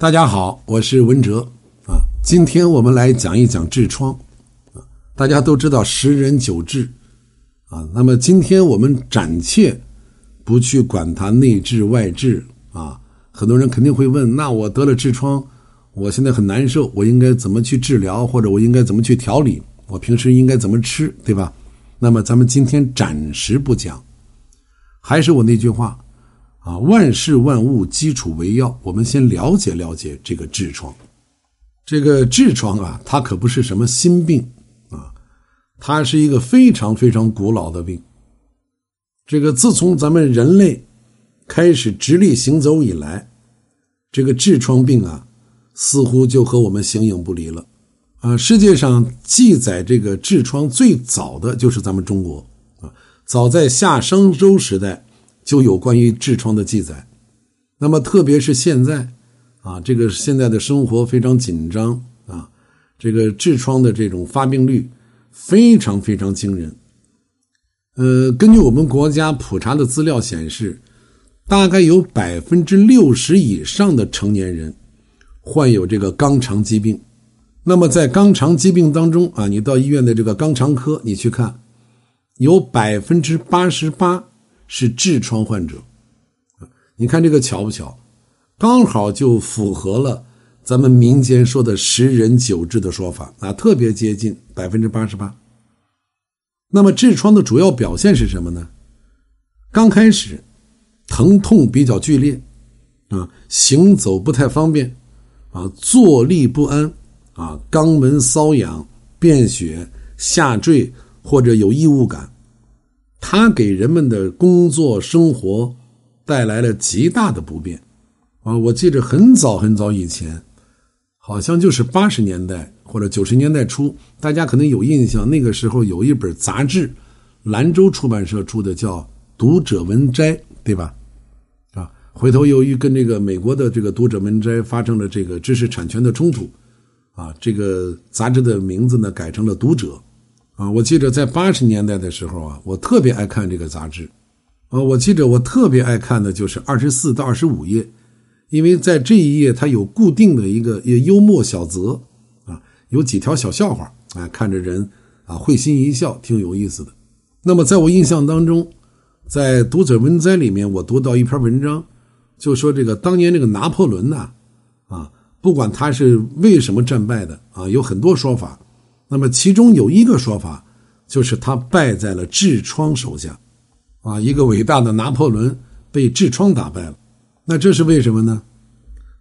大家好，我是文哲啊。今天我们来讲一讲痔疮啊。大家都知道十人九痔啊，那么今天我们暂且不去管它内痔外痔啊。很多人肯定会问：那我得了痔疮，我现在很难受，我应该怎么去治疗，或者我应该怎么去调理？我平时应该怎么吃，对吧？那么咱们今天暂时不讲，还是我那句话。啊，万事万物基础为要，我们先了解了解这个痔疮。这个痔疮啊，它可不是什么新病啊，它是一个非常非常古老的病。这个自从咱们人类开始直立行走以来，这个痔疮病啊，似乎就和我们形影不离了。啊，世界上记载这个痔疮最早的就是咱们中国啊，早在夏商周时代。就有关于痔疮的记载，那么特别是现在，啊，这个现在的生活非常紧张啊，这个痔疮的这种发病率非常非常惊人。呃，根据我们国家普查的资料显示，大概有百分之六十以上的成年人患有这个肛肠疾病。那么在肛肠疾病当中啊，你到医院的这个肛肠科，你去看，有百分之八十八。是痔疮患者，你看这个巧不巧？刚好就符合了咱们民间说的十人九痔的说法啊，特别接近百分之八十八。那么痔疮的主要表现是什么呢？刚开始疼痛比较剧烈啊，行走不太方便啊，坐立不安啊，肛门瘙痒、便血、下坠或者有异物感。它给人们的工作生活带来了极大的不便，啊，我记着很早很早以前，好像就是八十年代或者九十年代初，大家可能有印象，那个时候有一本杂志，兰州出版社出的，叫《读者文摘》，对吧？啊，回头由于跟这个美国的这个《读者文摘》发生了这个知识产权的冲突，啊，这个杂志的名字呢改成了《读者》。啊，我记得在八十年代的时候啊，我特别爱看这个杂志，啊，我记得我特别爱看的就是二十四到二十五页，因为在这一页它有固定的一个也幽默小则，啊，有几条小笑话，啊，看着人啊会心一笑，挺有意思的。那么在我印象当中，在读者文摘里面，我读到一篇文章，就说这个当年这个拿破仑呐，啊，不管他是为什么战败的啊，有很多说法。那么其中有一个说法，就是他败在了痔疮手下，啊，一个伟大的拿破仑被痔疮打败了。那这是为什么呢？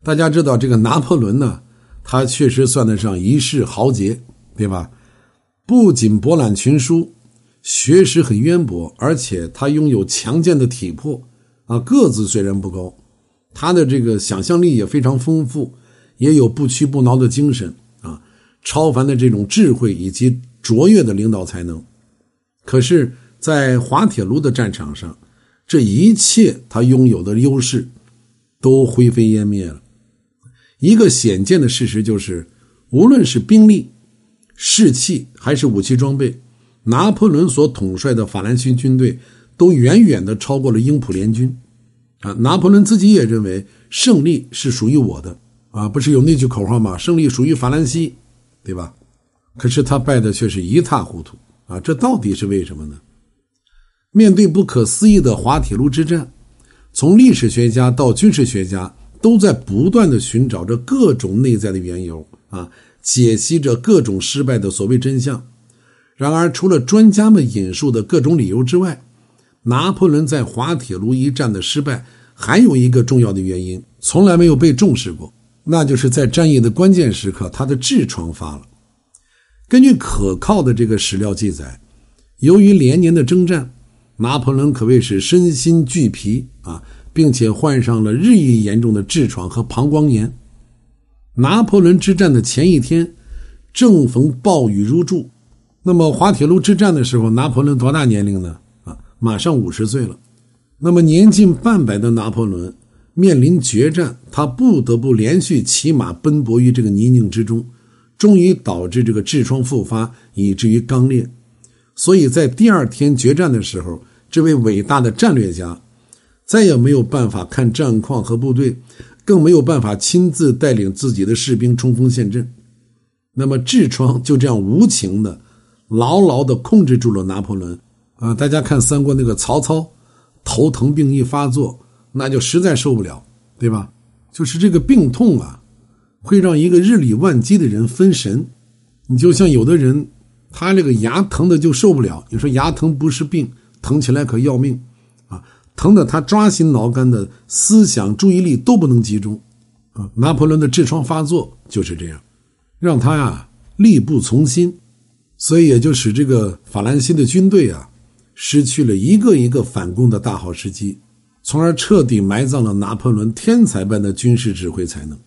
大家知道这个拿破仑呢，他确实算得上一世豪杰，对吧？不仅博览群书，学识很渊博，而且他拥有强健的体魄，啊，个子虽然不高，他的这个想象力也非常丰富，也有不屈不挠的精神。超凡的这种智慧以及卓越的领导才能，可是，在滑铁卢的战场上，这一切他拥有的优势都灰飞烟灭了。一个显见的事实就是，无论是兵力、士气还是武器装备，拿破仑所统帅的法兰西军队都远远的超过了英普联军。啊，拿破仑自己也认为胜利是属于我的。啊，不是有那句口号吗？胜利属于法兰西。对吧？可是他败的却是一塌糊涂啊！这到底是为什么呢？面对不可思议的滑铁卢之战，从历史学家到军事学家都在不断的寻找着各种内在的缘由啊，解析着各种失败的所谓真相。然而，除了专家们引述的各种理由之外，拿破仑在滑铁卢一战的失败还有一个重要的原因，从来没有被重视过。那就是在战役的关键时刻，他的痔疮发了。根据可靠的这个史料记载，由于连年的征战，拿破仑可谓是身心俱疲啊，并且患上了日益严重的痔疮和膀胱炎。拿破仑之战的前一天，正逢暴雨如注。那么滑铁卢之战的时候，拿破仑多大年龄呢？啊，马上五十岁了。那么年近半百的拿破仑。面临决战，他不得不连续骑马奔波于这个泥泞之中，终于导致这个痔疮复发，以至于肛裂。所以在第二天决战的时候，这位伟大的战略家再也没有办法看战况和部队，更没有办法亲自带领自己的士兵冲锋陷阵。那么痔疮就这样无情的、牢牢的控制住了拿破仑啊！大家看三国那个曹操，头疼病一发作，那就实在受不了，对吧？就是这个病痛啊，会让一个日理万机的人分神。你就像有的人，他这个牙疼的就受不了。你说牙疼不是病，疼起来可要命啊！疼的他抓心挠肝的，思想注意力都不能集中啊！拿破仑的痔疮发作就是这样。让他呀力不从心，所以也就使这个法兰西的军队啊失去了一个一个反攻的大好时机，从而彻底埋葬了拿破仑天才般的军事指挥才能。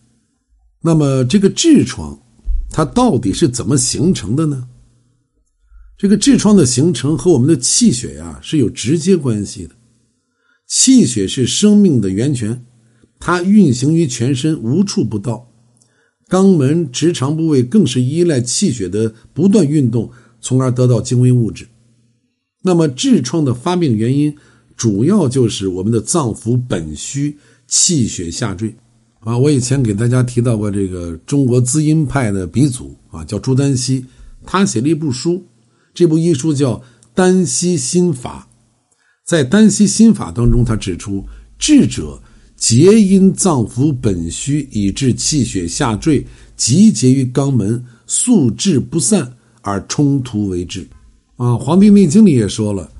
那么，这个痔疮它到底是怎么形成的呢？这个痔疮的形成和我们的气血呀是有直接关系的。气血是生命的源泉，它运行于全身，无处不到。肛门直肠部位更是依赖气血的不断运动，从而得到精微物质。那么，痔疮的发病原因主要就是我们的脏腑本虚，气血下坠。啊，我以前给大家提到过这个中国滋阴派的鼻祖啊，叫朱丹溪，他写了一部书，这部医书叫《丹溪心法》。在《丹溪心法》当中，他指出，智者。皆因脏腑本虚，以致气血下坠，集结于肛门，素滞不散，而冲突为治。啊，《黄帝内经》里也说了：“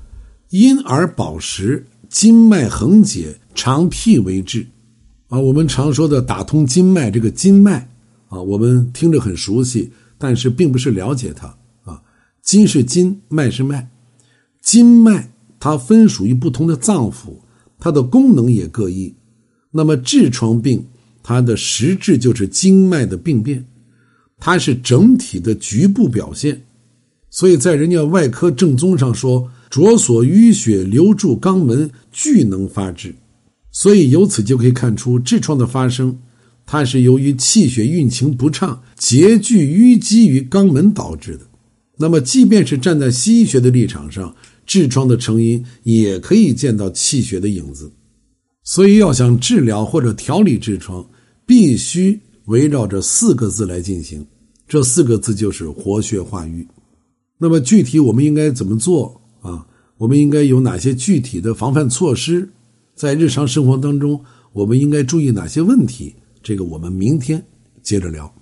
因而保实，筋脉横结，长辟为治。”啊，我们常说的打通经脉，这个经脉啊，我们听着很熟悉，但是并不是了解它啊。筋是筋，脉是脉，经脉它分属于不同的脏腑，它的功能也各异。那么痔疮病，它的实质就是经脉的病变，它是整体的局部表现，所以在人家外科正宗上说，着所淤血流注肛门，俱能发治。所以由此就可以看出，痔疮的发生，它是由于气血运行不畅，结聚淤积于肛门导致的。那么，即便是站在西医学的立场上，痔疮的成因也可以见到气血的影子。所以，要想治疗或者调理痔疮，必须围绕着四个字来进行。这四个字就是活血化瘀。那么，具体我们应该怎么做啊？我们应该有哪些具体的防范措施？在日常生活当中，我们应该注意哪些问题？这个我们明天接着聊。